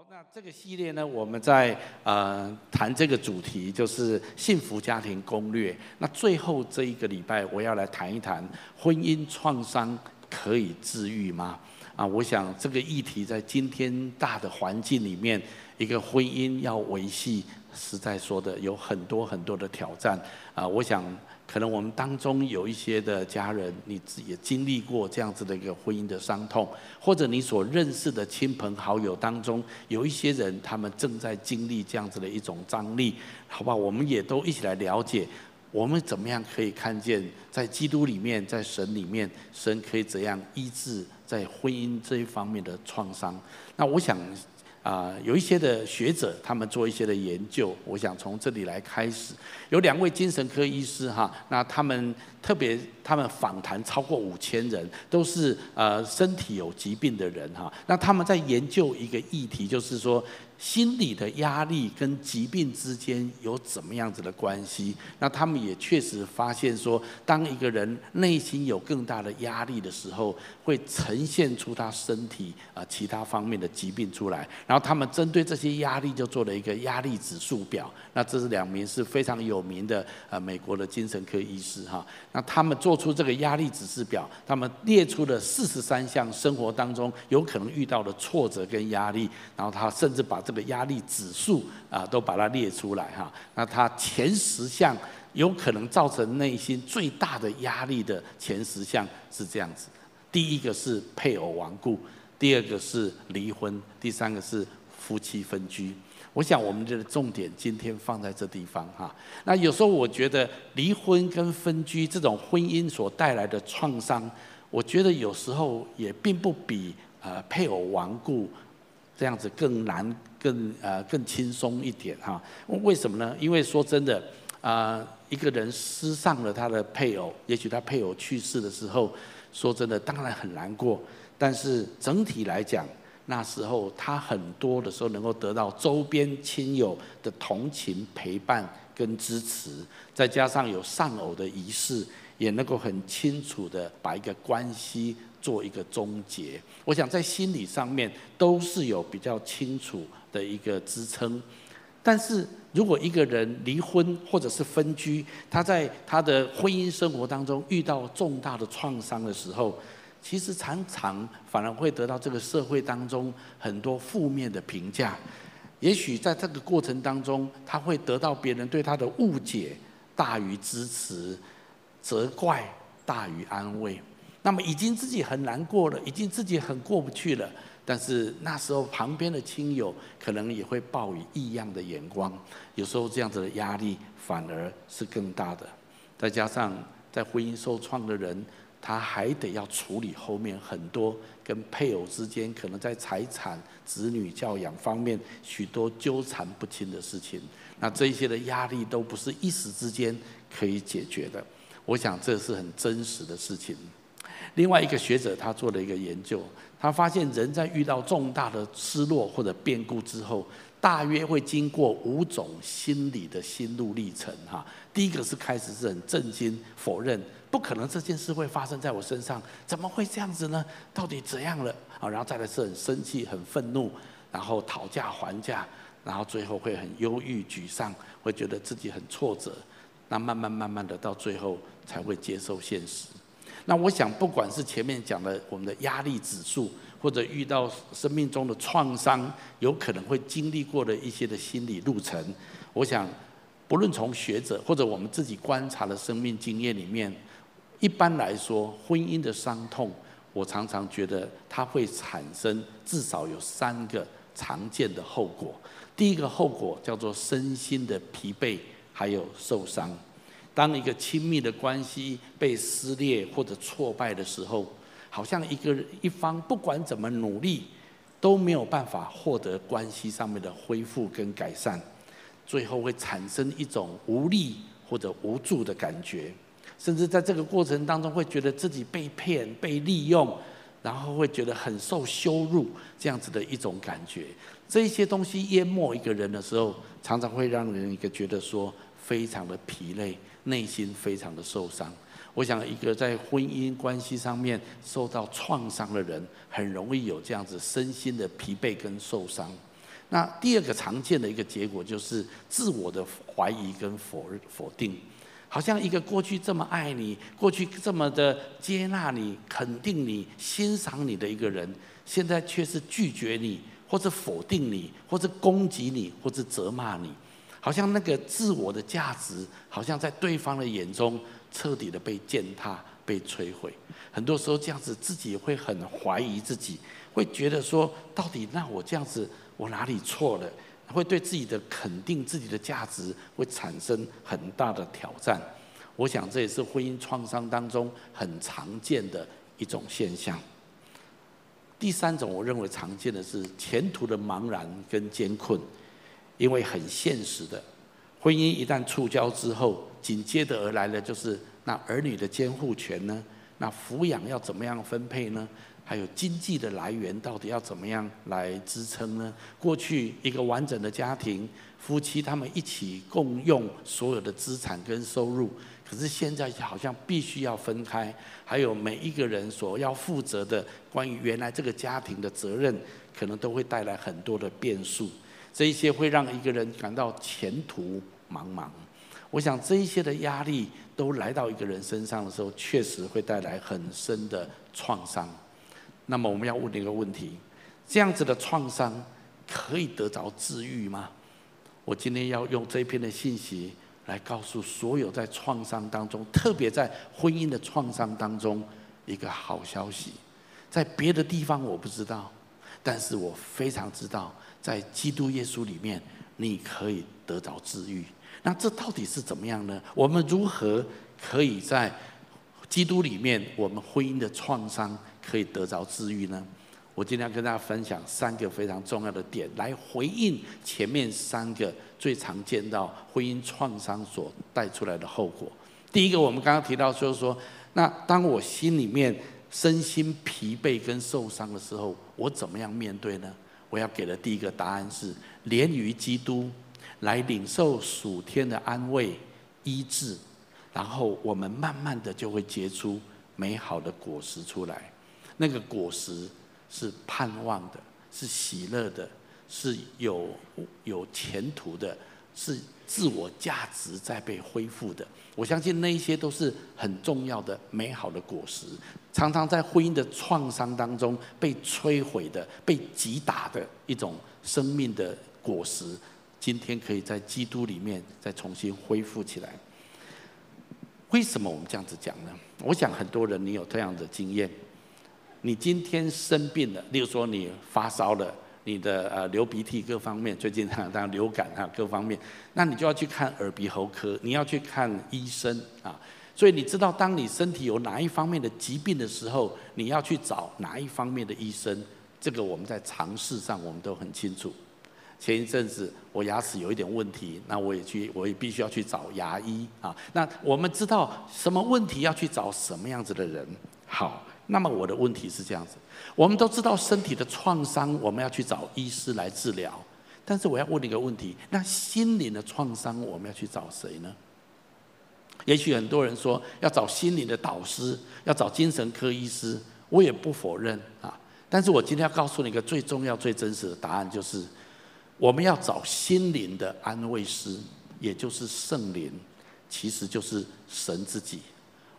好，那这个系列呢，我们在呃谈这个主题，就是幸福家庭攻略。那最后这一个礼拜，我要来谈一谈婚姻创伤可以治愈吗？啊，我想这个议题在今天大的环境里面，一个婚姻要维系，实在说的有很多很多的挑战。啊，我想。可能我们当中有一些的家人，你自己也经历过这样子的一个婚姻的伤痛，或者你所认识的亲朋好友当中，有一些人他们正在经历这样子的一种张力，好吧？我们也都一起来了解，我们怎么样可以看见在基督里面，在神里面，神可以怎样医治在婚姻这一方面的创伤？那我想。啊，有一些的学者，他们做一些的研究，我想从这里来开始。有两位精神科医师哈，那他们特别，他们访谈超过五千人，都是呃身体有疾病的人哈。那他们在研究一个议题，就是说。心理的压力跟疾病之间有怎么样子的关系？那他们也确实发现说，当一个人内心有更大的压力的时候，会呈现出他身体啊其他方面的疾病出来。然后他们针对这些压力，就做了一个压力指数表。那这是两名是非常有名的呃美国的精神科医师哈。那他们做出这个压力指示表，他们列出了四十三项生活当中有可能遇到的挫折跟压力，然后他甚至把这个压力指数啊，都把它列出来哈。那它前十项有可能造成内心最大的压力的前十项是这样子：第一个是配偶亡故，第二个是离婚，第三个是夫妻分居。我想我们的重点今天放在这地方哈。那有时候我觉得离婚跟分居这种婚姻所带来的创伤，我觉得有时候也并不比呃配偶亡故。这样子更难，更呃更轻松一点哈。为什么呢？因为说真的，啊、一个人失丧了他的配偶，也许他配偶去世的时候，说真的，当然很难过。但是整体来讲，那时候他很多的时候能够得到周边亲友的同情、陪伴跟支持，再加上有丧偶的仪式，也能够很清楚的把一个关系。做一个终结，我想在心理上面都是有比较清楚的一个支撑。但是如果一个人离婚或者是分居，他在他的婚姻生活当中遇到重大的创伤的时候，其实常常反而会得到这个社会当中很多负面的评价。也许在这个过程当中，他会得到别人对他的误解大于支持，责怪大于安慰。那么已经自己很难过了，已经自己很过不去了。但是那时候旁边的亲友可能也会报以异样的眼光，有时候这样子的压力反而是更大的。再加上在婚姻受创的人，他还得要处理后面很多跟配偶之间可能在财产、子女教养方面许多纠缠不清的事情。那这些的压力都不是一时之间可以解决的。我想这是很真实的事情。另外一个学者他做了一个研究，他发现人在遇到重大的失落或者变故之后，大约会经过五种心理的心路历程哈。第一个是开始是很震惊、否认，不可能这件事会发生在我身上，怎么会这样子呢？到底怎样了？啊，然后再来是很生气、很愤怒，然后讨价还价，然后最后会很忧郁、沮丧，会觉得自己很挫折。那慢慢慢慢的到最后才会接受现实。那我想，不管是前面讲的我们的压力指数，或者遇到生命中的创伤，有可能会经历过的一些的心理路程，我想，不论从学者或者我们自己观察的生命经验里面，一般来说，婚姻的伤痛，我常常觉得它会产生至少有三个常见的后果。第一个后果叫做身心的疲惫，还有受伤。当一个亲密的关系被撕裂或者挫败的时候，好像一个一方不管怎么努力，都没有办法获得关系上面的恢复跟改善，最后会产生一种无力或者无助的感觉，甚至在这个过程当中会觉得自己被骗、被利用，然后会觉得很受羞辱这样子的一种感觉。这些东西淹没一个人的时候，常常会让人一个觉得说非常的疲累。内心非常的受伤，我想一个在婚姻关系上面受到创伤的人，很容易有这样子身心的疲惫跟受伤。那第二个常见的一个结果就是自我的怀疑跟否否定，好像一个过去这么爱你、过去这么的接纳你、肯定你、欣赏你的一个人，现在却是拒绝你，或者否定你，或者攻击你，或者责骂你，好像那个自我的价值，好像在对方的眼中彻底的被践踏、被摧毁。很多时候这样子，自己会很怀疑自己，会觉得说，到底那我这样子。我哪里错了？会对自己的肯定、自己的价值会产生很大的挑战。我想这也是婚姻创伤当中很常见的一种现象。第三种，我认为常见的是前途的茫然跟艰困，因为很现实的，婚姻一旦触礁之后，紧接着而来的就是那儿女的监护权呢？那抚养要怎么样分配呢？还有经济的来源到底要怎么样来支撑呢？过去一个完整的家庭，夫妻他们一起共用所有的资产跟收入，可是现在好像必须要分开，还有每一个人所要负责的关于原来这个家庭的责任，可能都会带来很多的变数。这一些会让一个人感到前途茫茫。我想这一些的压力都来到一个人身上的时候，确实会带来很深的创伤。那么我们要问一个问题：这样子的创伤可以得着治愈吗？我今天要用这篇的信息来告诉所有在创伤当中，特别在婚姻的创伤当中，一个好消息。在别的地方我不知道，但是我非常知道，在基督耶稣里面，你可以得着治愈。那这到底是怎么样呢？我们如何可以在基督里面，我们婚姻的创伤？可以得着治愈呢？我今天要跟大家分享三个非常重要的点，来回应前面三个最常见到婚姻创伤所带出来的后果。第一个，我们刚刚提到，就是说，那当我心里面身心疲惫跟受伤的时候，我怎么样面对呢？我要给的第一个答案是：连于基督，来领受属天的安慰、医治，然后我们慢慢的就会结出美好的果实出来。那个果实是盼望的，是喜乐的，是有有前途的，是自我价值在被恢复的。我相信那一些都是很重要的美好的果实。常常在婚姻的创伤当中被摧毁的、被击打的一种生命的果实，今天可以在基督里面再重新恢复起来。为什么我们这样子讲呢？我想很多人你有这样的经验。你今天生病了，例如说你发烧了，你的呃流鼻涕各方面，最近当然流感啊各方面，那你就要去看耳鼻喉科，你要去看医生啊。所以你知道，当你身体有哪一方面的疾病的时候，你要去找哪一方面的医生，这个我们在常识上我们都很清楚。前一阵子我牙齿有一点问题，那我也去，我也必须要去找牙医啊。那我们知道什么问题要去找什么样子的人，好。那么我的问题是这样子，我们都知道身体的创伤，我们要去找医师来治疗。但是我要问你一个问题，那心灵的创伤，我们要去找谁呢？也许很多人说要找心灵的导师，要找精神科医师，我也不否认啊。但是我今天要告诉你一个最重要、最真实的答案，就是我们要找心灵的安慰师，也就是圣灵，其实就是神自己。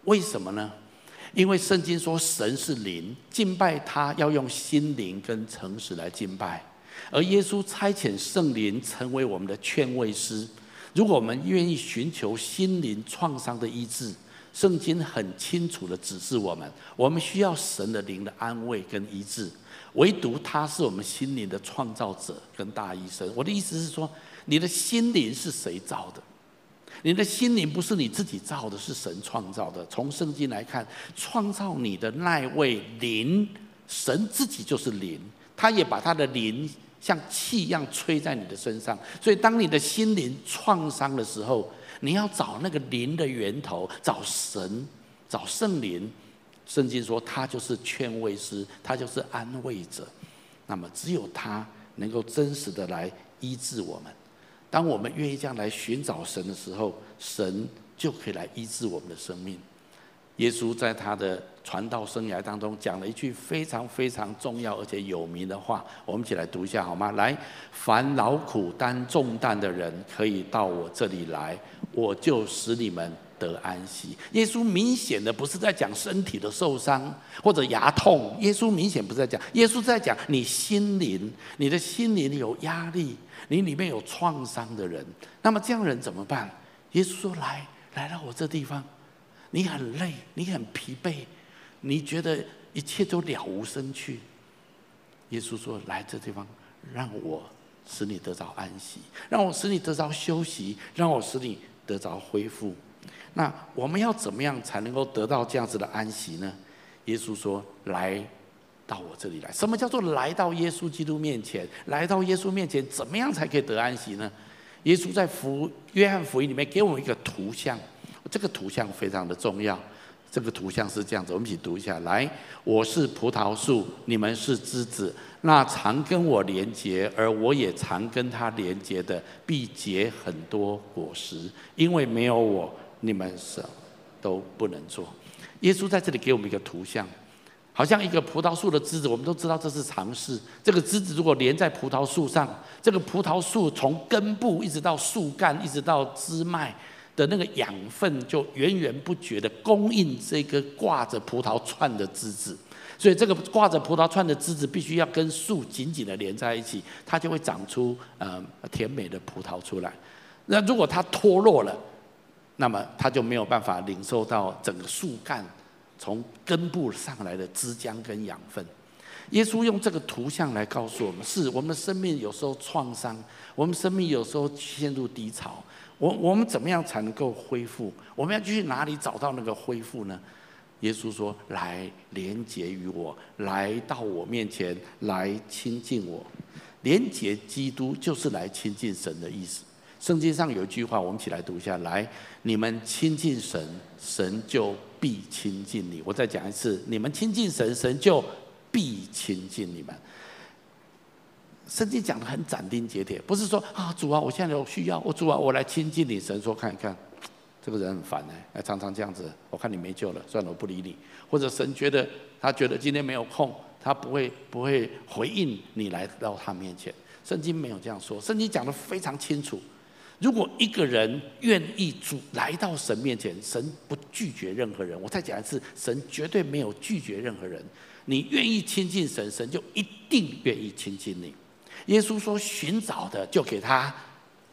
为什么呢？因为圣经说神是灵，敬拜他要用心灵跟诚实来敬拜，而耶稣差遣圣灵成为我们的劝慰师。如果我们愿意寻求心灵创伤的医治，圣经很清楚地指示我们，我们需要神的灵的安慰跟医治。唯独他是我们心灵的创造者跟大医生。我的意思是说，你的心灵是谁造的？你的心灵不是你自己造的，是神创造的。从圣经来看，创造你的那位灵，神自己就是灵，他也把他的灵像气一样吹在你的身上。所以，当你的心灵创伤的时候，你要找那个灵的源头，找神，找圣灵。圣经说，他就是劝慰师，他就是安慰者。那么，只有他能够真实的来医治我们。当我们愿意这样来寻找神的时候，神就可以来医治我们的生命。耶稣在他的传道生涯当中讲了一句非常非常重要而且有名的话，我们一起来读一下好吗？来，凡劳苦担重担的人，可以到我这里来，我就使你们得安息。耶稣明显的不是在讲身体的受伤或者牙痛，耶稣明显不是在讲，耶稣在讲你心灵，你的心灵有压力，你里面有创伤的人，那么这样人怎么办？耶稣说：来，来到我这地方。你很累，你很疲惫，你觉得一切都了无生趣。耶稣说：“来这地方，让我使你得着安息，让我使你得着休息，让我使你得着恢复。”那我们要怎么样才能够得到这样子的安息呢？耶稣说：“来到我这里来。”什么叫做来到耶稣基督面前？来到耶稣面前，怎么样才可以得安息呢？耶稣在福约翰福音里面给我们一个图像。这个图像非常的重要。这个图像是这样子，我们一起读一下。来，我是葡萄树，你们是枝子。那常跟我连结，而我也常跟他连结的，必结很多果实。因为没有我，你们什么都不能做。耶稣在这里给我们一个图像，好像一个葡萄树的枝子。我们都知道这是常识。这个枝子如果连在葡萄树上，这个葡萄树从根部一直到树干，一直到枝脉。的那个养分就源源不绝的供应这个挂着葡萄串的枝子，所以这个挂着葡萄串的枝子必须要跟树紧紧的连在一起，它就会长出呃甜美的葡萄出来。那如果它脱落了，那么它就没有办法领受到整个树干从根部上来的枝浆跟养分。耶稣用这个图像来告诉我们：是我们的生命有时候创伤，我们生命有时候陷入低潮。我我们怎么样才能够恢复？我们要去哪里找到那个恢复呢？耶稣说：“来连结于我，来到我面前，来亲近我。连结基督就是来亲近神的意思。圣经上有一句话，我们一起来读一下：来，你们亲近神，神就必亲近你。我再讲一次：你们亲近神，神就必亲近你们。”圣经讲的很斩钉截铁，不是说啊主啊，我现在有需要，我主啊，我来亲近你。神说看一看，这个人很烦哎，常常这样子，我看你没救了，算了，我不理你。或者神觉得他觉得今天没有空，他不会不会回应你来到他面前。圣经没有这样说，圣经讲的非常清楚。如果一个人愿意主来到神面前，神不拒绝任何人。我再讲一次，神绝对没有拒绝任何人。你愿意亲近神，神就一定愿意亲近你。耶稣说：“寻找的就给他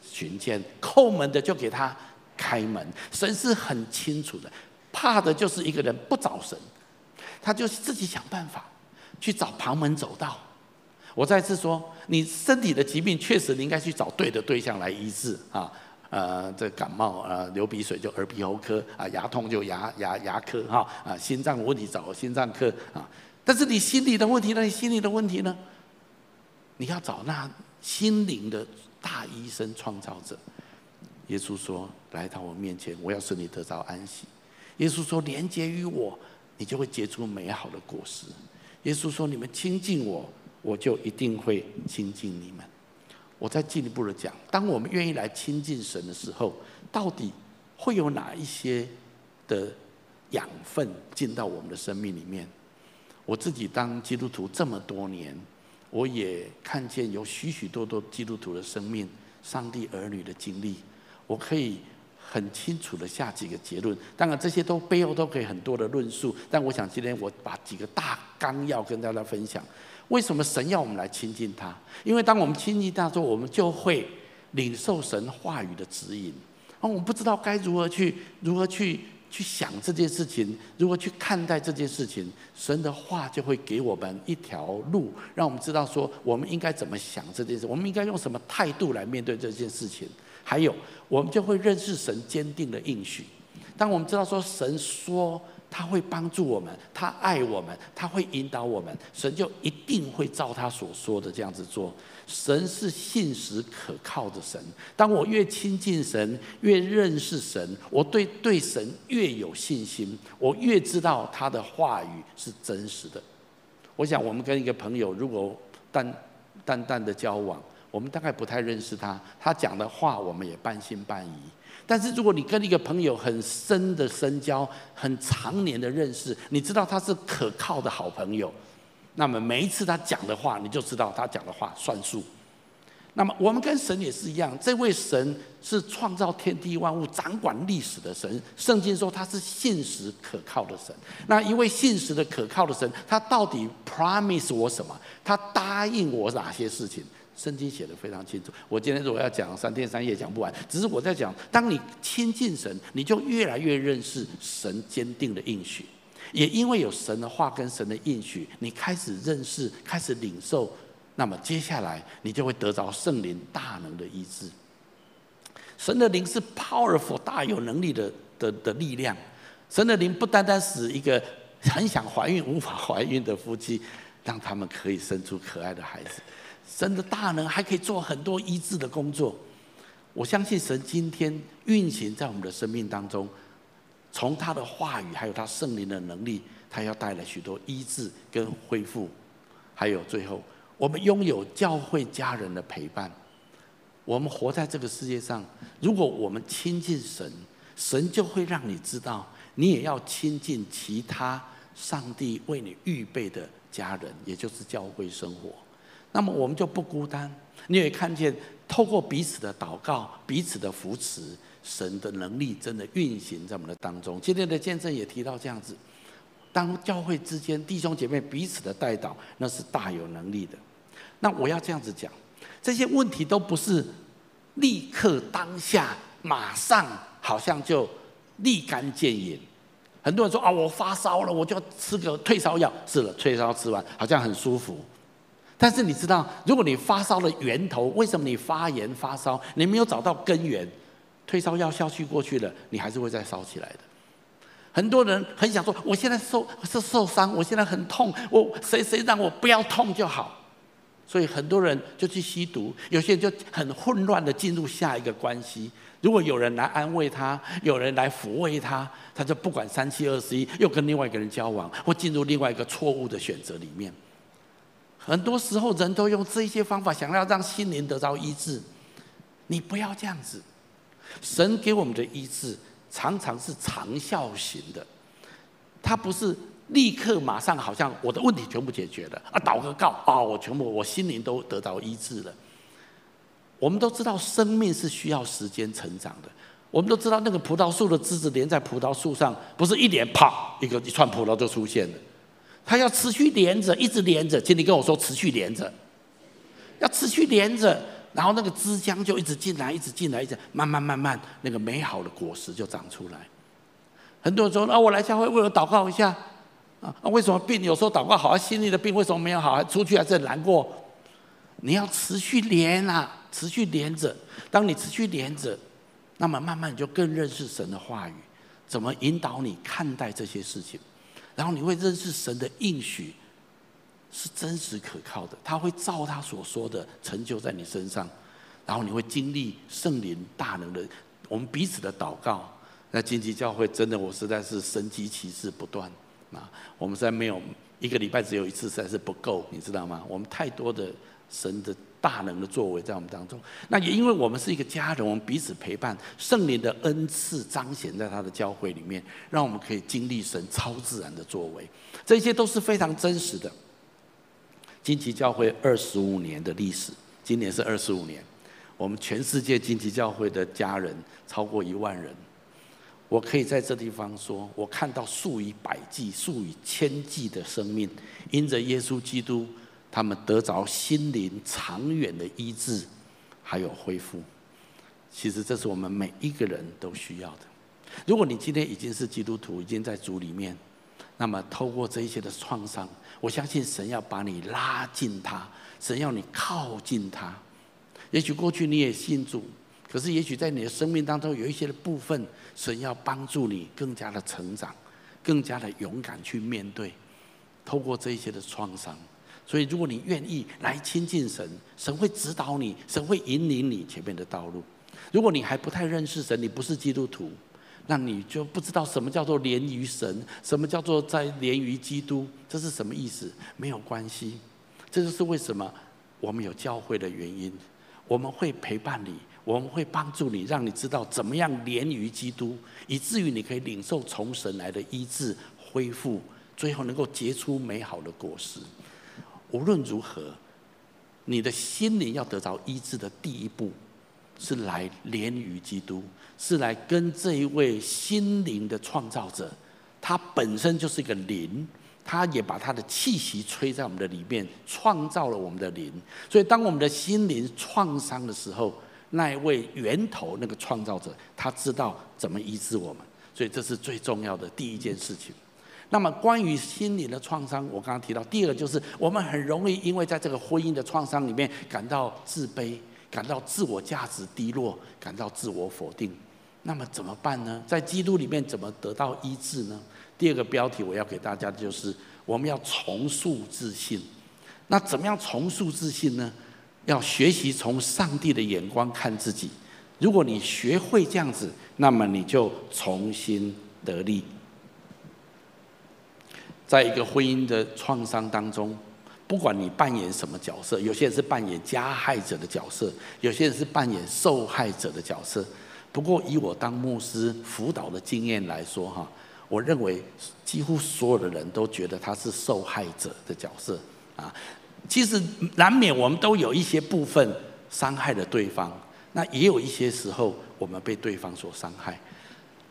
寻见，叩门的就给他开门。神是很清楚的，怕的就是一个人不找神，他就自己想办法去找旁门左道。我再次说，你身体的疾病确实你应该去找对的对象来医治啊。呃，这感冒呃流鼻水就耳鼻喉科啊，牙痛就牙牙牙科哈啊，心脏问题找心脏科啊。但是你心理的问题呢？你心理的问题呢？”你要找那心灵的大医生、创造者。耶稣说：“来到我面前，我要使你得着安息。”耶稣说：“连接于我，你就会结出美好的果实。”耶稣说：“你们亲近我，我就一定会亲近你们。”我再进一步的讲，当我们愿意来亲近神的时候，到底会有哪一些的养分进到我们的生命里面？我自己当基督徒这么多年。我也看见有许许多多基督徒的生命，上帝儿女的经历，我可以很清楚的下几个结论。当然这些都背后都可以很多的论述，但我想今天我把几个大纲要跟大家分享。为什么神要我们来亲近他？因为当我们亲近他之后，我们就会领受神话语的指引。而我们不知道该如何去，如何去。去想这件事情，如何去看待这件事情，神的话就会给我们一条路，让我们知道说我们应该怎么想这件事，我们应该用什么态度来面对这件事情。还有，我们就会认识神坚定的应许。当我们知道说神说。他会帮助我们，他爱我们，他会引导我们，神就一定会照他所说的这样子做。神是信实可靠的神。当我越亲近神，越认识神，我对对神越有信心，我越知道他的话语是真实的。我想，我们跟一个朋友如果淡淡淡的交往，我们大概不太认识他，他讲的话我们也半信半疑。但是如果你跟一个朋友很深的深交，很长年的认识，你知道他是可靠的好朋友，那么每一次他讲的话，你就知道他讲的话算数。那么我们跟神也是一样，这位神是创造天地万物、掌管历史的神。圣经说他是信实可靠的神。那一位信实的可靠的神，他到底 promise 我什么？他答应我哪些事情？圣经写得非常清楚。我今天如果要讲三天三夜讲不完，只是我在讲，当你亲近神，你就越来越认识神坚定的应许。也因为有神的话跟神的应许，你开始认识，开始领受。那么接下来，你就会得着圣灵大能的医治。神的灵是 powerful 大有能力的的的力量。神的灵不单单使一个很想怀孕无法怀孕的夫妻，让他们可以生出可爱的孩子。神的大能还可以做很多医治的工作。我相信神今天运行在我们的生命当中，从他的话语还有他圣灵的能力，他要带来许多医治跟恢复，还有最后。我们拥有教会家人的陪伴，我们活在这个世界上。如果我们亲近神，神就会让你知道，你也要亲近其他上帝为你预备的家人，也就是教会生活。那么我们就不孤单。你也看见，透过彼此的祷告、彼此的扶持，神的能力真的运行在我们的当中。今天的见证也提到这样子：当教会之间弟兄姐妹彼此的代祷，那是大有能力的。那我要这样子讲，这些问题都不是立刻当下马上好像就立竿见影。很多人说啊，我发烧了，我就吃个退烧药。是了，退烧吃完好像很舒服。但是你知道，如果你发烧的源头，为什么你发炎发烧，你没有找到根源，退烧药效去过去了，你还是会再烧起来的。很多人很想说，我现在受是受伤，我现在很痛，我谁谁让我不要痛就好。所以很多人就去吸毒，有些人就很混乱的进入下一个关系。如果有人来安慰他，有人来抚慰他，他就不管三七二十一，又跟另外一个人交往，或进入另外一个错误的选择里面。很多时候人都用这些方法想要让心灵得到医治，你不要这样子。神给我们的医治常常是长效型的，他不是。立刻马上好像我的问题全部解决了啊！祷个告啊，我全部我心灵都得到医治了。我们都知道生命是需要时间成长的，我们都知道那个葡萄树的枝子连在葡萄树上，不是一连啪一个一串葡萄就出现了，他要持续连着，一直连着。请你跟我说持续连着，要持续连着，然后那个枝浆就一直进来，一直进来，一直慢慢慢慢，那个美好的果实就长出来。很多人说啊，我来教会为了祷告一下。啊，为什么病有时候祷告好，心里的病为什么没有好，出去还是很难过？你要持续连啊，持续连着。当你持续连着，那么慢慢你就更认识神的话语，怎么引导你看待这些事情，然后你会认识神的应许是真实可靠的，他会照他所说的成就在你身上，然后你会经历圣灵大能的，我们彼此的祷告。那荆棘教会真的，我实在是神迹奇事不断。啊，我们实在没有一个礼拜只有一次，实在是不够，你知道吗？我们太多的神的大能的作为在我们当中。那也因为我们是一个家人，我们彼此陪伴，圣灵的恩赐彰显在他的教会里面，让我们可以经历神超自然的作为。这些都是非常真实的。荆棘教会二十五年的历史，今年是二十五年，我们全世界荆棘教会的家人超过一万人。我可以在这地方说，我看到数以百计、数以千计的生命，因着耶稣基督，他们得着心灵长远的医治，还有恢复。其实这是我们每一个人都需要的。如果你今天已经是基督徒，已经在主里面，那么透过这一些的创伤，我相信神要把你拉近他，神要你靠近他。也许过去你也信主。可是，也许在你的生命当中有一些的部分，神要帮助你更加的成长，更加的勇敢去面对，透过这一些的创伤。所以，如果你愿意来亲近神，神会指导你，神会引领你前面的道路。如果你还不太认识神，你不是基督徒，那你就不知道什么叫做连于神，什么叫做在连于基督，这是什么意思？没有关系，这就是为什么我们有教会的原因。我们会陪伴你，我们会帮助你，让你知道怎么样连于基督，以至于你可以领受从神来的医治、恢复，最后能够结出美好的果实。无论如何，你的心灵要得着医治的第一步，是来连于基督，是来跟这一位心灵的创造者，他本身就是一个灵。他也把他的气息吹在我们的里面，创造了我们的灵。所以，当我们的心灵创伤的时候，那一位源头那个创造者，他知道怎么医治我们。所以，这是最重要的第一件事情。那么，关于心灵的创伤，我刚刚提到，第二就是我们很容易因为在这个婚姻的创伤里面感到自卑，感到自我价值低落，感到自我否定。那么怎么办呢？在基督里面怎么得到医治呢？第二个标题我要给大家就是，我们要重塑自信。那怎么样重塑自信呢？要学习从上帝的眼光看自己。如果你学会这样子，那么你就重新得力。在一个婚姻的创伤当中，不管你扮演什么角色，有些人是扮演加害者的角色，有些人是扮演受害者的角色。不过以我当牧师辅导的经验来说，哈。我认为几乎所有的人都觉得他是受害者的角色啊。其实难免我们都有一些部分伤害了对方，那也有一些时候我们被对方所伤害。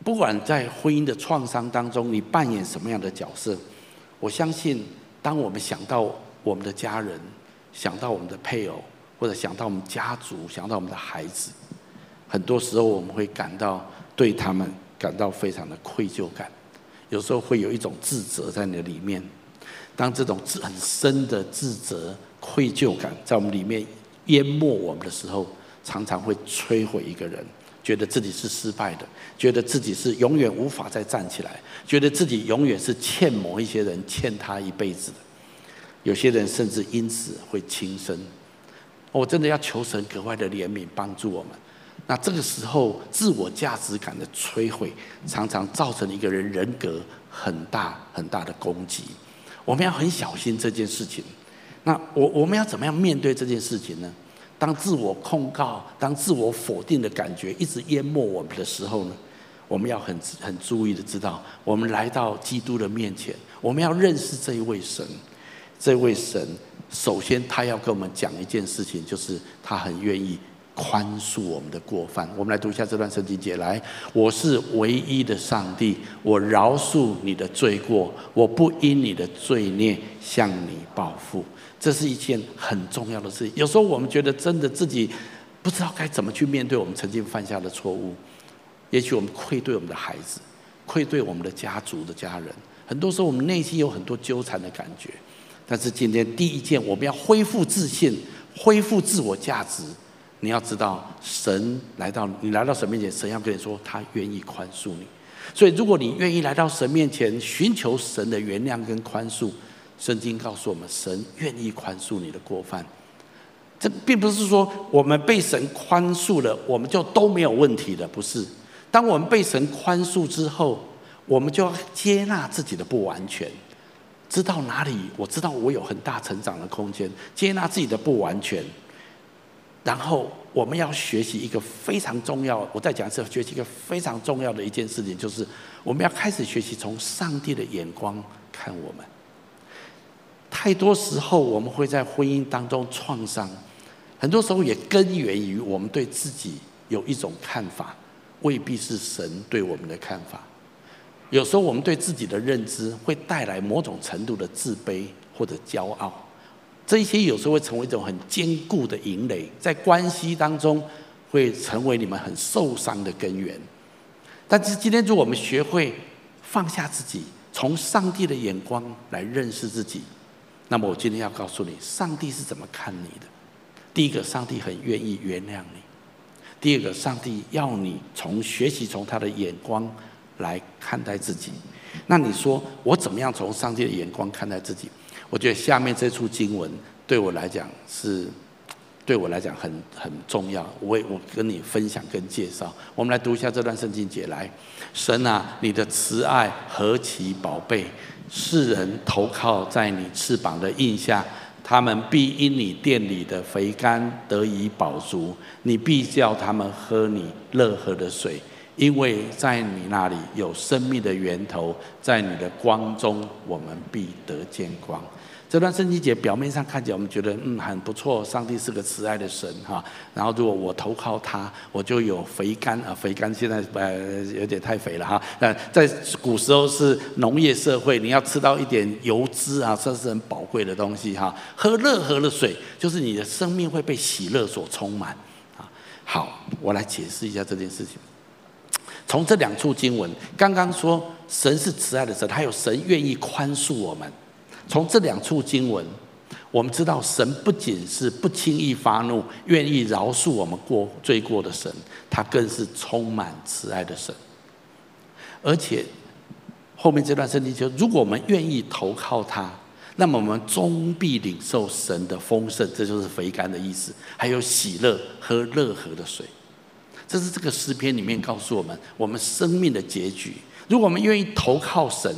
不管在婚姻的创伤当中，你扮演什么样的角色，我相信，当我们想到我们的家人，想到我们的配偶，或者想到我们家族，想到我们的孩子，很多时候我们会感到对他们感到非常的愧疚感。有时候会有一种自责在你的里面，当这种很深的自责、愧疚感在我们里面淹没我们的时候，常常会摧毁一个人，觉得自己是失败的，觉得自己是永远无法再站起来，觉得自己永远是欠某一些人欠他一辈子的。有些人甚至因此会轻生。我真的要求神格外的怜悯，帮助我们。那这个时候，自我价值感的摧毁，常常造成一个人人格很大很大的攻击。我们要很小心这件事情。那我我们要怎么样面对这件事情呢？当自我控告、当自我否定的感觉一直淹没我们的时候呢？我们要很很注意的知道，我们来到基督的面前，我们要认识这一位神。这位神，首先他要跟我们讲一件事情，就是他很愿意。宽恕我们的过犯。我们来读一下这段圣经节。来，我是唯一的上帝，我饶恕你的罪过，我不因你的罪孽向你报复。这是一件很重要的事情。有时候我们觉得真的自己不知道该怎么去面对我们曾经犯下的错误。也许我们愧对我们的孩子，愧对我们的家族的家人。很多时候我们内心有很多纠缠的感觉。但是今天第一件，我们要恢复自信，恢复自我价值。你要知道，神来到你来到神面前，神要跟你说，他愿意宽恕你。所以，如果你愿意来到神面前，寻求神的原谅跟宽恕，圣经告诉我们，神愿意宽恕你的过犯。这并不是说我们被神宽恕了，我们就都没有问题了，不是。当我们被神宽恕之后，我们就要接纳自己的不完全，知道哪里，我知道我有很大成长的空间，接纳自己的不完全。然后我们要学习一个非常重要，我再讲一次，学习一个非常重要的一件事情，就是我们要开始学习从上帝的眼光看我们。太多时候我们会在婚姻当中创伤，很多时候也根源于我们对自己有一种看法，未必是神对我们的看法。有时候我们对自己的认知会带来某种程度的自卑或者骄傲。这一些有时候会成为一种很坚固的营垒，在关系当中会成为你们很受伤的根源。但是今天，如果我们学会放下自己，从上帝的眼光来认识自己，那么我今天要告诉你，上帝是怎么看你的。第一个，上帝很愿意原谅你；第二个，上帝要你从学习从他的眼光来看待自己。那你说，我怎么样从上帝的眼光看待自己？我觉得下面这处经文对我来讲是，对我来讲很很重要。我也我跟你分享跟介绍，我们来读一下这段圣经节来。神啊，你的慈爱何其宝贝！世人投靠在你翅膀的印下，他们必因你店里的肥甘得以饱足，你必叫他们喝你乐河的水，因为在你那里有生命的源头，在你的光中，我们必得见光。这段圣经节表面上看起来，我们觉得嗯很不错，上帝是个慈爱的神哈。然后如果我投靠他，我就有肥甘啊，肥甘现在呃有点太肥了哈。那在古时候是农业社会，你要吃到一点油脂啊，这是很宝贵的东西哈。喝乐河的水，就是你的生命会被喜乐所充满啊。好，我来解释一下这件事情。从这两处经文，刚刚说神是慈爱的神，还有神愿意宽恕我们。从这两处经文，我们知道神不仅是不轻易发怒、愿意饶恕我们过罪过的神，他更是充满慈爱的神。而且后面这段圣经就，如果我们愿意投靠他，那么我们终必领受神的丰盛，这就是肥甘的意思，还有喜乐喝乐河的水。这是这个诗篇里面告诉我们，我们生命的结局。如果我们愿意投靠神，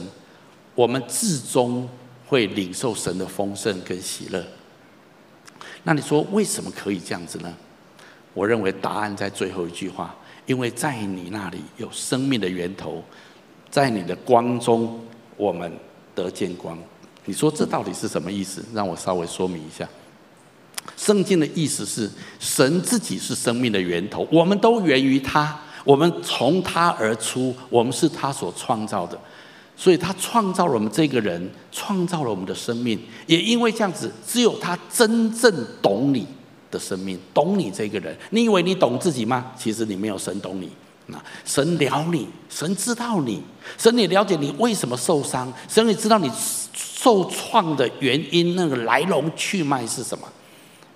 我们至终。会领受神的丰盛跟喜乐。那你说为什么可以这样子呢？我认为答案在最后一句话，因为在你那里有生命的源头，在你的光中，我们得见光。你说这到底是什么意思？让我稍微说明一下。圣经的意思是，神自己是生命的源头，我们都源于他，我们从他而出，我们是他所创造的。所以他创造了我们这个人，创造了我们的生命，也因为这样子，只有他真正懂你的生命，懂你这个人。你以为你懂自己吗？其实你没有神懂你。那神了你，神知道你，神也了解你为什么受伤，神也知道你受创的原因，那个来龙去脉是什么。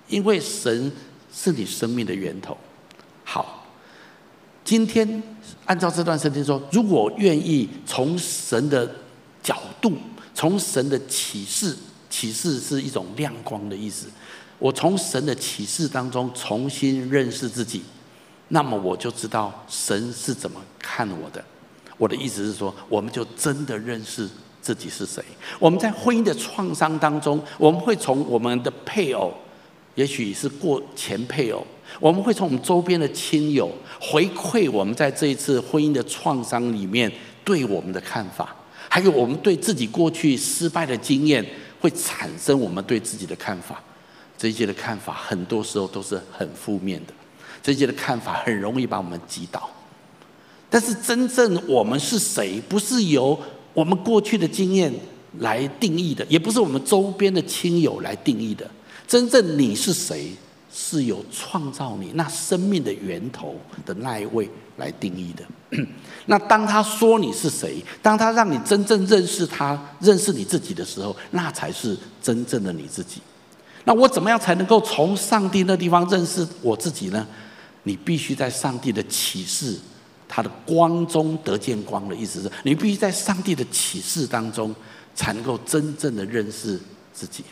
因为神是你生命的源头。好，今天。按照这段圣经说，如果愿意从神的角度，从神的启示，启示是一种亮光的意思。我从神的启示当中重新认识自己，那么我就知道神是怎么看我的。我的意思是说，我们就真的认识自己是谁。我们在婚姻的创伤当中，我们会从我们的配偶，也许是过前配偶。我们会从我们周边的亲友回馈我们在这一次婚姻的创伤里面对我们的看法，还有我们对自己过去失败的经验会产生我们对自己的看法。这些的看法很多时候都是很负面的，这些的看法很容易把我们击倒。但是真正我们是谁，不是由我们过去的经验来定义的，也不是我们周边的亲友来定义的。真正你是谁？是由创造你那生命的源头的那一位来定义的。那当他说你是谁，当他让你真正认识他、认识你自己的时候，那才是真正的你自己。那我怎么样才能够从上帝那地方认识我自己呢？你必须在上帝的启示、他的光中得见光的意思是，你必须在上帝的启示当中，才能够真正的认识自己。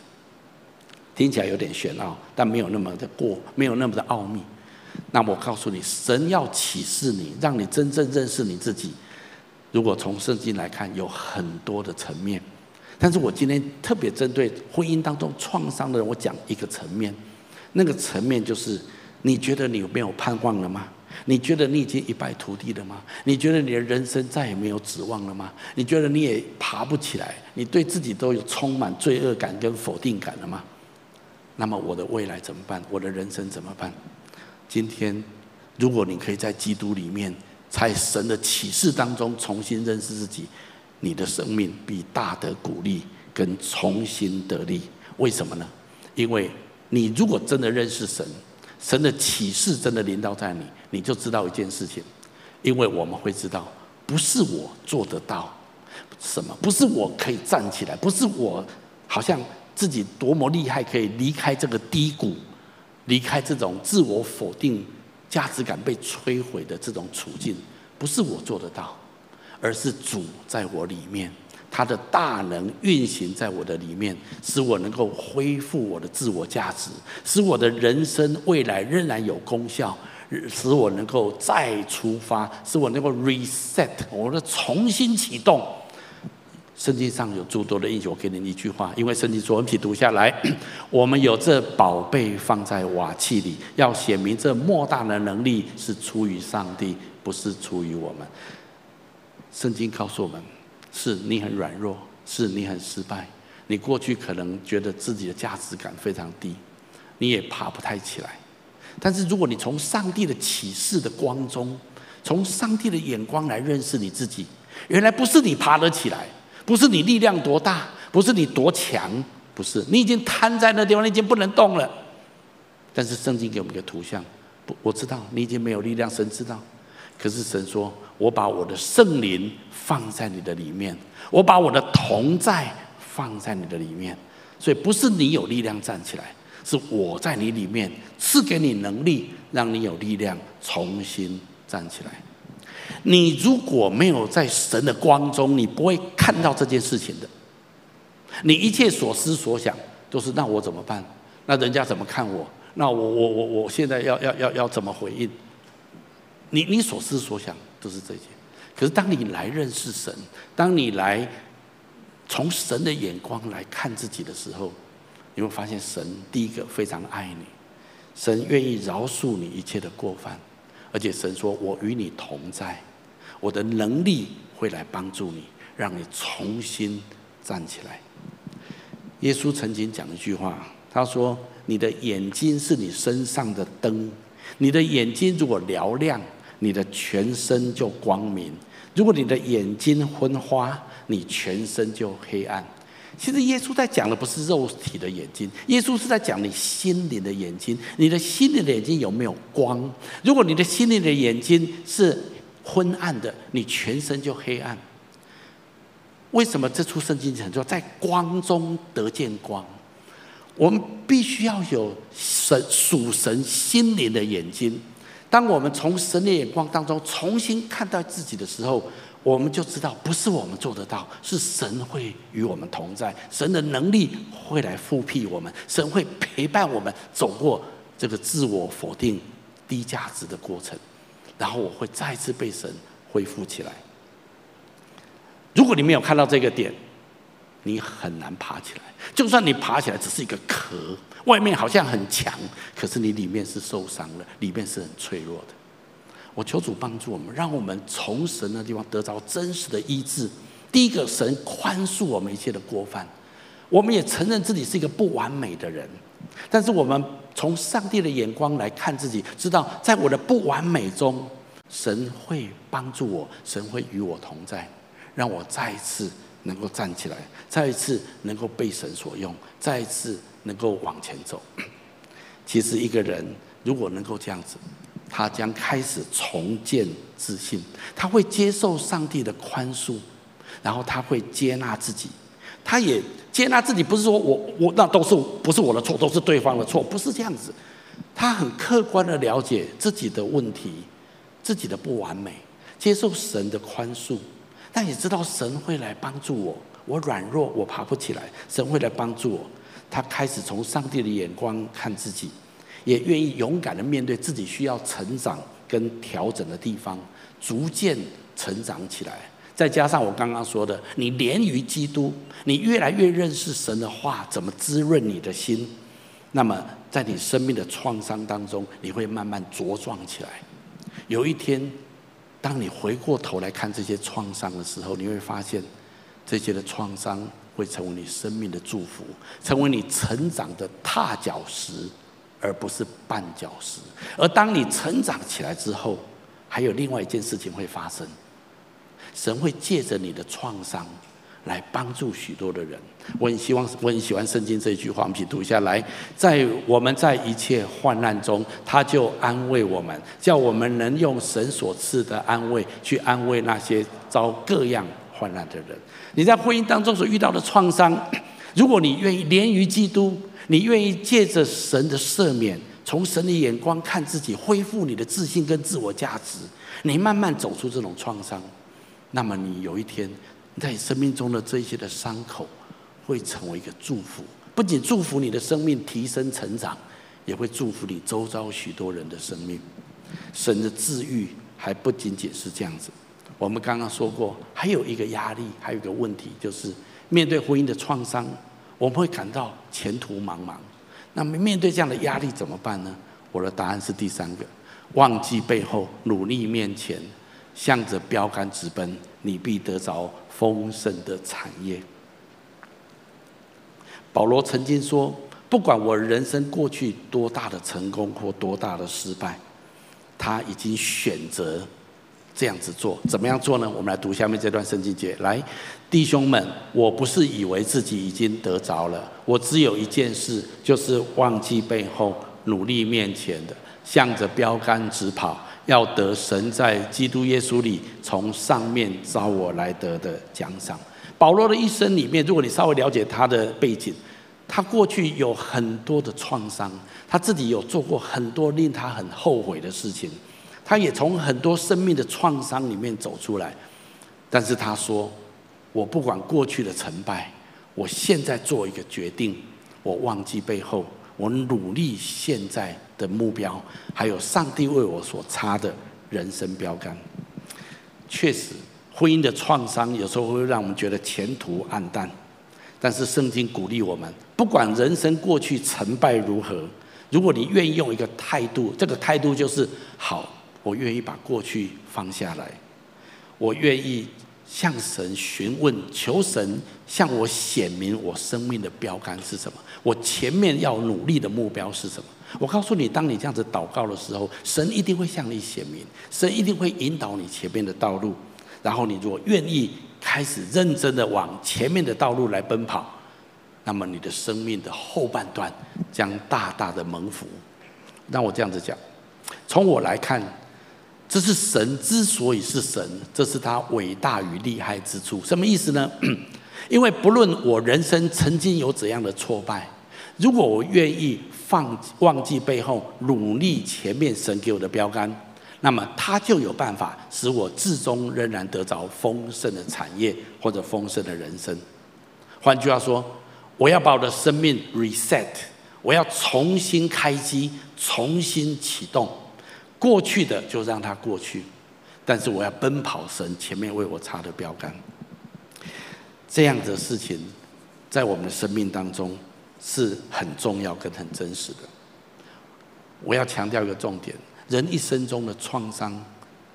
听起来有点玄奥，但没有那么的过，没有那么的奥秘。那我告诉你，神要启示你，让你真正认识你自己。如果从圣经来看，有很多的层面。但是我今天特别针对婚姻当中创伤的人，我讲一个层面。那个层面就是：你觉得你有没有盼望了吗？你觉得你已经一败涂地了吗？你觉得你的人生再也没有指望了吗？你觉得你也爬不起来？你对自己都有充满罪恶感跟否定感了吗？那么我的未来怎么办？我的人生怎么办？今天，如果你可以在基督里面，在神的启示当中重新认识自己，你的生命必大得鼓励跟重新得力。为什么呢？因为你如果真的认识神，神的启示真的临到在你，你就知道一件事情。因为我们会知道，不是我做得到什么，不是我可以站起来，不是我好像。自己多么厉害，可以离开这个低谷，离开这种自我否定、价值感被摧毁的这种处境，不是我做得到，而是主在我里面，他的大能运行在我的里面，使我能够恢复我的自我价值，使我的人生未来仍然有功效，使我能够再出发，使我能够 reset，我的重新启动。圣经上有诸多的应许，我给你一句话，因为圣经说，我们一起读下来。我们有这宝贝放在瓦器里，要显明这莫大的能力是出于上帝，不是出于我们。圣经告诉我们，是你很软弱，是你很失败，你过去可能觉得自己的价值感非常低，你也爬不太起来。但是如果你从上帝的启示的光中，从上帝的眼光来认识你自己，原来不是你爬得起来。不是你力量多大，不是你多强，不是你已经瘫在那地方，你已经不能动了。但是圣经给我们一个图像，不，我知道你已经没有力量，神知道。可是神说：“我把我的圣灵放在你的里面，我把我的同在放在你的里面。所以不是你有力量站起来，是我在你里面赐给你能力，让你有力量重新站起来。”你如果没有在神的光中，你不会看到这件事情的。你一切所思所想都是那我怎么办？那人家怎么看我？那我我我我现在要要要要怎么回应？你你所思所想都是这些。可是当你来认识神，当你来从神的眼光来看自己的时候，你会发现神第一个非常爱你，神愿意饶恕你一切的过犯。而且神说：“我与你同在，我的能力会来帮助你，让你重新站起来。”耶稣曾经讲一句话，他说：“你的眼睛是你身上的灯，你的眼睛如果嘹亮，你的全身就光明；如果你的眼睛昏花，你全身就黑暗。”其实耶稣在讲的不是肉体的眼睛，耶稣是在讲你心灵的眼睛。你的心灵的眼睛有没有光？如果你的心灵的眼睛是昏暗的，你全身就黑暗。为什么这出圣经讲说在光中得见光？我们必须要有神属神心灵的眼睛。当我们从神的眼光当中重新看待自己的时候，我们就知道，不是我们做得到，是神会与我们同在，神的能力会来复辟我们，神会陪伴我们走过这个自我否定、低价值的过程，然后我会再次被神恢复起来。如果你没有看到这个点，你很难爬起来。就算你爬起来，只是一个壳，外面好像很强，可是你里面是受伤的，里面是很脆弱的。我求主帮助我们，让我们从神的地方得着真实的医治。第一个，神宽恕我们一切的过犯，我们也承认自己是一个不完美的人，但是我们从上帝的眼光来看自己，知道在我的不完美中，神会帮助我，神会与我同在，让我再一次能够站起来，再一次能够被神所用，再一次能够往前走。其实一个人如果能够这样子。他将开始重建自信，他会接受上帝的宽恕，然后他会接纳自己，他也接纳自己，不是说我我那都是不是我的错，都是对方的错，不是这样子。他很客观的了解自己的问题，自己的不完美，接受神的宽恕，但也知道神会来帮助我。我软弱，我爬不起来，神会来帮助我。他开始从上帝的眼光看自己。也愿意勇敢的面对自己需要成长跟调整的地方，逐渐成长起来。再加上我刚刚说的，你连于基督，你越来越认识神的话，怎么滋润你的心，那么在你生命的创伤当中，你会慢慢茁壮起来。有一天，当你回过头来看这些创伤的时候，你会发现，这些的创伤会成为你生命的祝福，成为你成长的踏脚石。而不是绊脚石。而当你成长起来之后，还有另外一件事情会发生。神会借着你的创伤来帮助许多的人。我很希望，我很喜欢圣经这一句话，我们一起读下来。在我们在一切患难中，他就安慰我们，叫我们能用神所赐的安慰去安慰那些遭各样患难的人。你在婚姻当中所遇到的创伤，如果你愿意连于基督。你愿意借着神的赦免，从神的眼光看自己，恢复你的自信跟自我价值，你慢慢走出这种创伤，那么你有一天在生命中的这些的伤口，会成为一个祝福，不仅祝福你的生命提升成长，也会祝福你周遭许多人的生命。神的治愈还不仅仅是这样子。我们刚刚说过，还有一个压力，还有一个问题，就是面对婚姻的创伤，我们会感到前途茫茫。那么面对这样的压力怎么办呢？我的答案是第三个：忘记背后，努力面前，向着标杆直奔，你必得着丰盛的产业。保罗曾经说：“不管我人生过去多大的成功或多大的失败，他已经选择这样子做。怎么样做呢？我们来读下面这段圣经节。来，弟兄们，我不是以为自己已经得着了，我只有一件事，就是忘记背后，努力面前的，向着标杆直跑，要得神在基督耶稣里从上面召我来得的奖赏。”保罗的一生里面，如果你稍微了解他的背景，他过去有很多的创伤，他自己有做过很多令他很后悔的事情，他也从很多生命的创伤里面走出来。但是他说：“我不管过去的成败，我现在做一个决定，我忘记背后，我努力现在的目标，还有上帝为我所插的人生标杆。”确实。婚姻的创伤有时候会让我们觉得前途黯淡，但是圣经鼓励我们，不管人生过去成败如何，如果你愿意用一个态度，这个态度就是好，我愿意把过去放下来，我愿意向神询问，求神向我显明我生命的标杆是什么，我前面要努力的目标是什么。我告诉你，当你这样子祷告的时候，神一定会向你显明，神一定会引导你前面的道路。然后你如果愿意开始认真的往前面的道路来奔跑，那么你的生命的后半段将大大的蒙福。让我这样子讲，从我来看，这是神之所以是神，这是他伟大与厉害之处。什么意思呢？因为不论我人生曾经有怎样的挫败，如果我愿意放忘记背后，努力前面神给我的标杆。那么他就有办法使我至终仍然得着丰盛的产业或者丰盛的人生。换句话说，我要把我的生命 reset，我要重新开机，重新启动。过去的就让它过去，但是我要奔跑神前面为我插的标杆。这样的事情在我们的生命当中是很重要跟很真实的。我要强调一个重点。人一生中的创伤，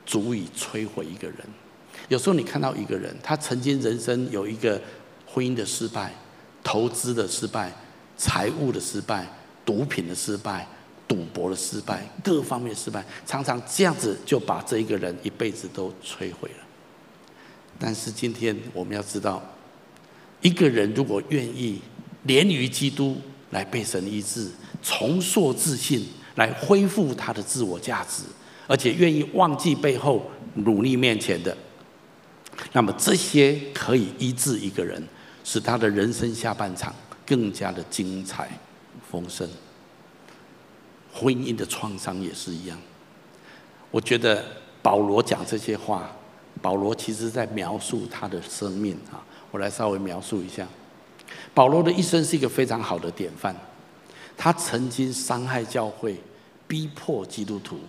足以摧毁一个人。有时候你看到一个人，他曾经人生有一个婚姻的失败、投资的失败、财务的失败、毒品的失败、赌博的失败，各方面失败，常常这样子就把这一个人一辈子都摧毁了。但是今天我们要知道，一个人如果愿意连于基督来被神医治，重塑自信。来恢复他的自我价值，而且愿意忘记背后，努力面前的，那么这些可以医治一个人，使他的人生下半场更加的精彩丰盛。婚姻的创伤也是一样。我觉得保罗讲这些话，保罗其实在描述他的生命啊。我来稍微描述一下，保罗的一生是一个非常好的典范。他曾经伤害教会，逼迫基督徒，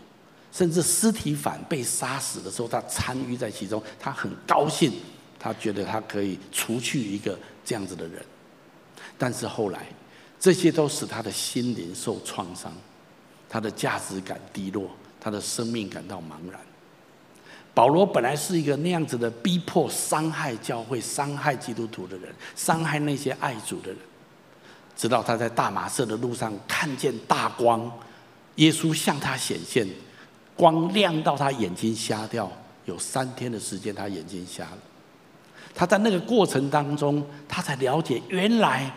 甚至司提反被杀死的时候，他参与在其中。他很高兴，他觉得他可以除去一个这样子的人。但是后来，这些都使他的心灵受创伤，他的价值感低落，他的生命感到茫然。保罗本来是一个那样子的逼迫、伤害教会、伤害基督徒的人，伤害那些爱主的人。直到他在大马色的路上看见大光，耶稣向他显现，光亮到他眼睛瞎掉，有三天的时间他眼睛瞎了。他在那个过程当中，他才了解原来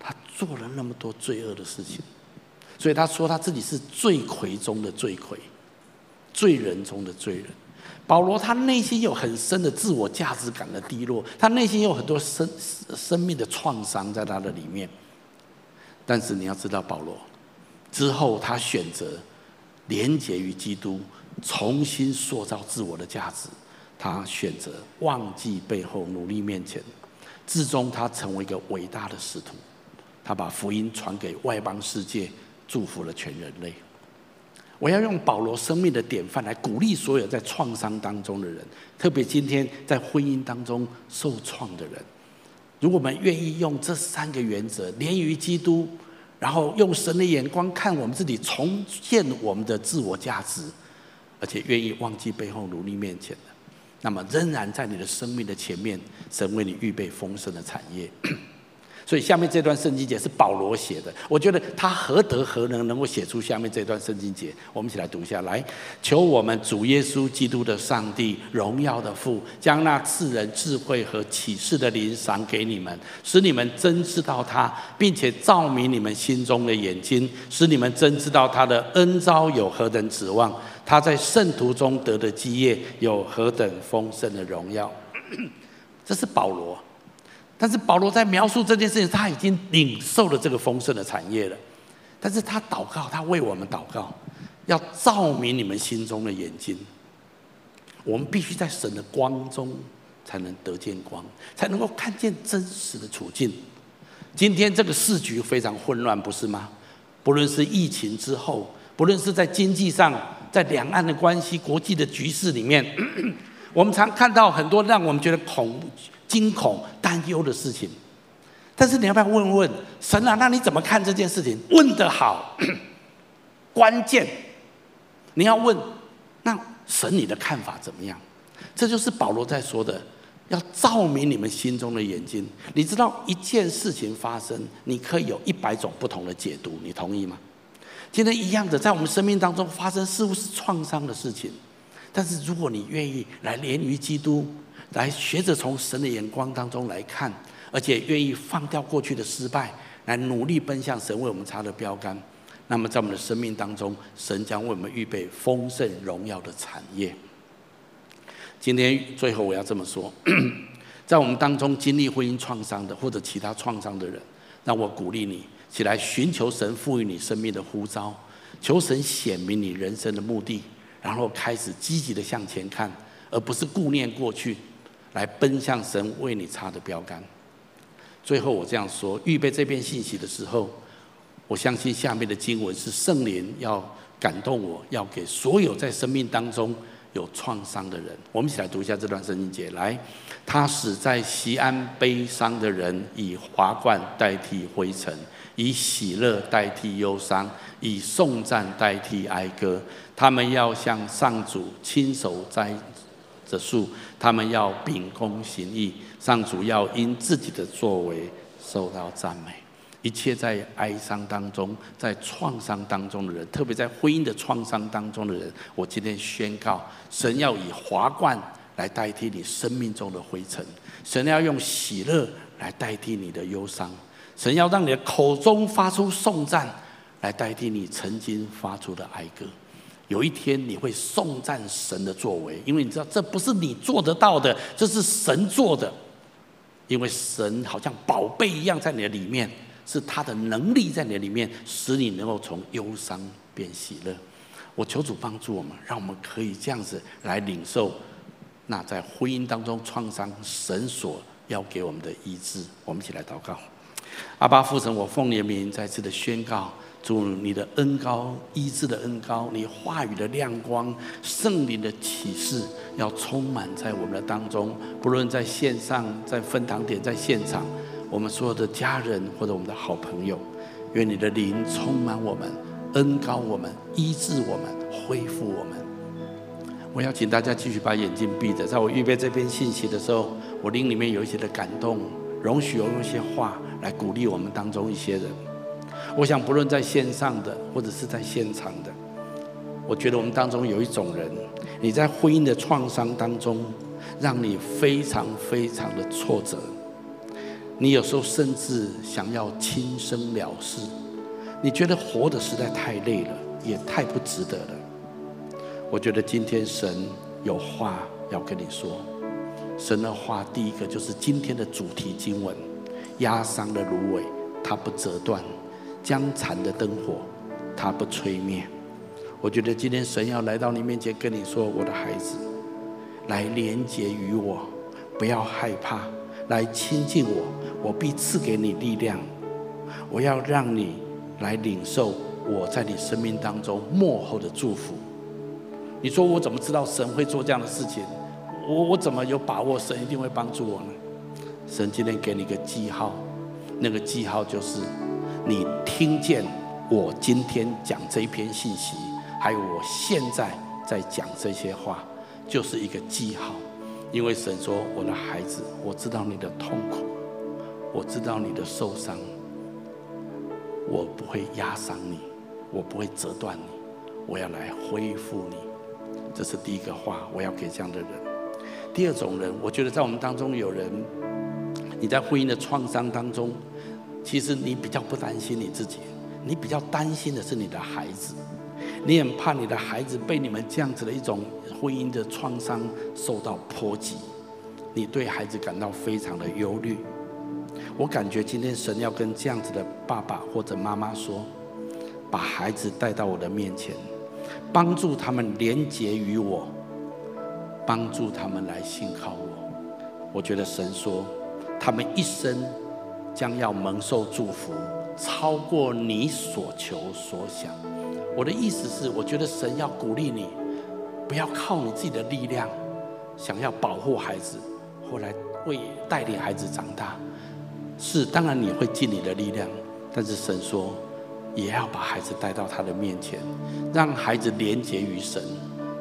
他做了那么多罪恶的事情，所以他说他自己是罪魁中的罪魁，罪人中的罪人。保罗他内心有很深的自我价值感的低落，他内心有很多生生命的创伤在他的里面。但是你要知道，保罗之后他选择连结于基督，重新塑造自我的价值。他选择忘记背后，努力面前，至终他成为一个伟大的使徒。他把福音传给外邦世界，祝福了全人类。我要用保罗生命的典范来鼓励所有在创伤当中的人，特别今天在婚姻当中受创的人。如果我们愿意用这三个原则，连于基督，然后用神的眼光看我们自己，重建我们的自我价值，而且愿意忘记背后努力面前的，那么仍然在你的生命的前面，神为你预备丰盛的产业。所以下面这段圣经节是保罗写的，我觉得他何德何能能够写出下面这段圣经节？我们一起来读一下，来，求我们主耶稣基督的上帝，荣耀的父，将那赐人智慧和启示的灵赏给你们，使你们真知道他，并且照明你们心中的眼睛，使你们真知道他的恩召有何等指望，他在圣徒中得的基业有何等丰盛的荣耀。这是保罗。但是保罗在描述这件事情，他已经领受了这个丰盛的产业了。但是他祷告，他为我们祷告，要照明你们心中的眼睛。我们必须在神的光中才能得见光，才能够看见真实的处境。今天这个世局非常混乱，不是吗？不论是疫情之后，不论是在经济上，在两岸的关系、国际的局势里面，我们常看到很多让我们觉得恐。惊恐、担忧的事情，但是你要不要问问神啊？那你怎么看这件事情？问得好，关键你要问，那神你的看法怎么样？这就是保罗在说的，要照明你们心中的眼睛。你知道一件事情发生，你可以有一百种不同的解读，你同意吗？今天一样的，在我们生命当中发生，似乎是创伤的事情，但是如果你愿意来连于基督。来学着从神的眼光当中来看，而且愿意放掉过去的失败，来努力奔向神为我们插的标杆。那么在我们的生命当中，神将为我们预备丰盛荣耀的产业。今天最后我要这么说，在我们当中经历婚姻创伤的或者其他创伤的人，让我鼓励你起来寻求神赋予你生命的呼召，求神显明你人生的目的，然后开始积极的向前看，而不是顾念过去。来奔向神为你插的标杆。最后我这样说：预备这篇信息的时候，我相信下面的经文是圣灵要感动我，要给所有在生命当中有创伤的人。我们一起来读一下这段圣经节。来，他使在西安悲伤的人以华冠代替灰尘，以喜乐代替忧伤，以颂赞代替哀歌。他们要向上主亲手栽的树，他们要秉公行义，上主要因自己的作为受到赞美。一切在哀伤当中，在创伤当中的人，特别在婚姻的创伤当中的人，我今天宣告，神要以华冠来代替你生命中的灰尘，神要用喜乐来代替你的忧伤，神要让你的口中发出颂赞，来代替你曾经发出的哀歌。有一天你会颂赞神的作为，因为你知道这不是你做得到的，这是神做的。因为神好像宝贝一样在你的里面，是他的能力在你的里面，使你能够从忧伤变喜乐。我求主帮助我们，让我们可以这样子来领受那在婚姻当中创伤，神所要给我们的医治。我们一起来祷告，阿爸父神，我奉你的名再次的宣告。主，你的恩高，医治的恩高，你话语的亮光，圣灵的启示，要充满在我们的当中。不论在线上，在分堂点，在现场，我们所有的家人或者我们的好朋友，愿你的灵充满我们，恩高我们，医治我们，恢复我们。我要请大家继续把眼睛闭着，在我预备这篇信息的时候，我灵里面有一些的感动，容许我用一些话来鼓励我们当中一些人。我想，不论在线上的，或者是在现场的，我觉得我们当中有一种人，你在婚姻的创伤当中，让你非常非常的挫折，你有时候甚至想要轻生了事，你觉得活得实在太累了，也太不值得了。我觉得今天神有话要跟你说，神的话第一个就是今天的主题经文：压伤的芦苇，它不折断。将残的灯火，它不吹灭。我觉得今天神要来到你面前跟你说：“我的孩子，来连结于我，不要害怕，来亲近我，我必赐给你力量。我要让你来领受我在你生命当中幕后的祝福。你说我怎么知道神会做这样的事情？我我怎么有把握神一定会帮助我呢？神今天给你一个记号，那个记号就是你听见我今天讲这一篇信息，还有我现在在讲这些话，就是一个记号。因为神说：“我的孩子，我知道你的痛苦，我知道你的受伤，我不会压伤你，我不会折断你，我要来恢复你。”这是第一个话，我要给这样的人。第二种人，我觉得在我们当中有人，你在婚姻的创伤当中，其实你比较不担心你自己，你比较担心的是你的孩子，你很怕你的孩子被你们这样子的一种。婚姻的创伤受到波及，你对孩子感到非常的忧虑。我感觉今天神要跟这样子的爸爸或者妈妈说，把孩子带到我的面前，帮助他们连结于我，帮助他们来信靠我。我觉得神说，他们一生将要蒙受祝福，超过你所求所想。我的意思是，我觉得神要鼓励你。不要靠你自己的力量，想要保护孩子，或来为带领孩子长大。是，当然你会尽你的力量，但是神说，也要把孩子带到他的面前，让孩子连结于神，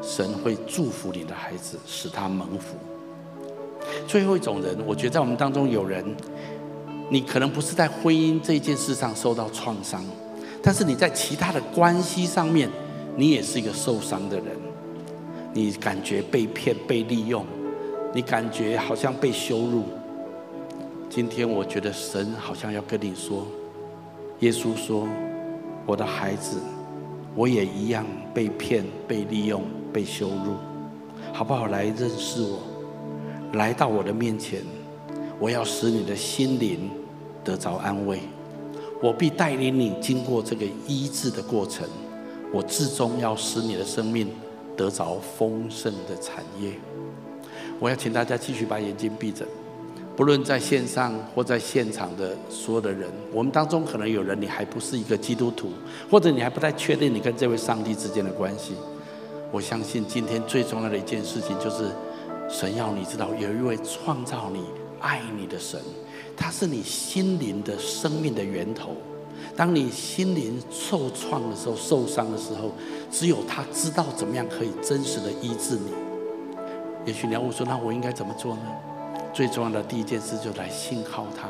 神会祝福你的孩子，使他蒙福。最后一种人，我觉得在我们当中有人，你可能不是在婚姻这件事上受到创伤，但是你在其他的关系上面，你也是一个受伤的人。你感觉被骗、被利用，你感觉好像被羞辱。今天我觉得神好像要跟你说，耶稣说：“我的孩子，我也一样被骗、被利用、被羞辱，好不好？来认识我，来到我的面前，我要使你的心灵得着安慰，我必带领你经过这个医治的过程，我至终要使你的生命。”得着丰盛的产业，我要请大家继续把眼睛闭着。不论在线上或在现场的所有的人，我们当中可能有人你还不是一个基督徒，或者你还不太确定你跟这位上帝之间的关系。我相信今天最重要的一件事情就是，神要你知道有一位创造你、爱你的神，他是你心灵的生命的源头。当你心灵受创的时候、受伤的时候，只有他知道怎么样可以真实的医治你。也许你要问说：“那我应该怎么做呢？”最重要的第一件事，就来信靠他，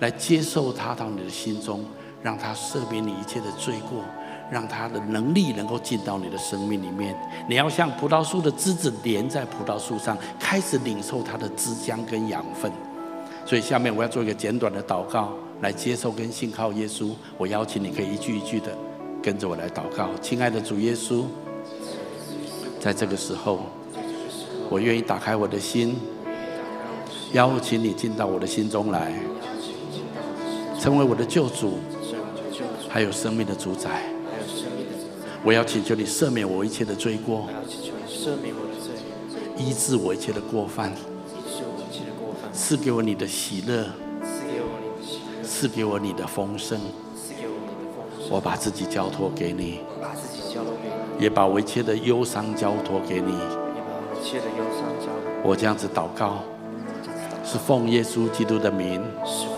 来接受他到你的心中，让他赦免你一切的罪过，让他的能力能够进到你的生命里面。你要像葡萄树的枝子连在葡萄树上，开始领受它的枝浆跟养分。所以下面我要做一个简短的祷告。来接受跟信靠耶稣，我邀请你可以一句一句的跟着我来祷告。亲爱的主耶稣，在这个时候，我愿意打开我的心，邀请你进到我的心中来，成为我的救主，还有生命的主宰。我要请求你赦免我一切的罪过，医治我一切的过犯，赐给我你的喜乐。赐给我你的丰盛，我把自己交托给你，也把我一切的忧伤交托给你。我这样子祷告，是奉耶稣基督的名。是奉耶稣基督的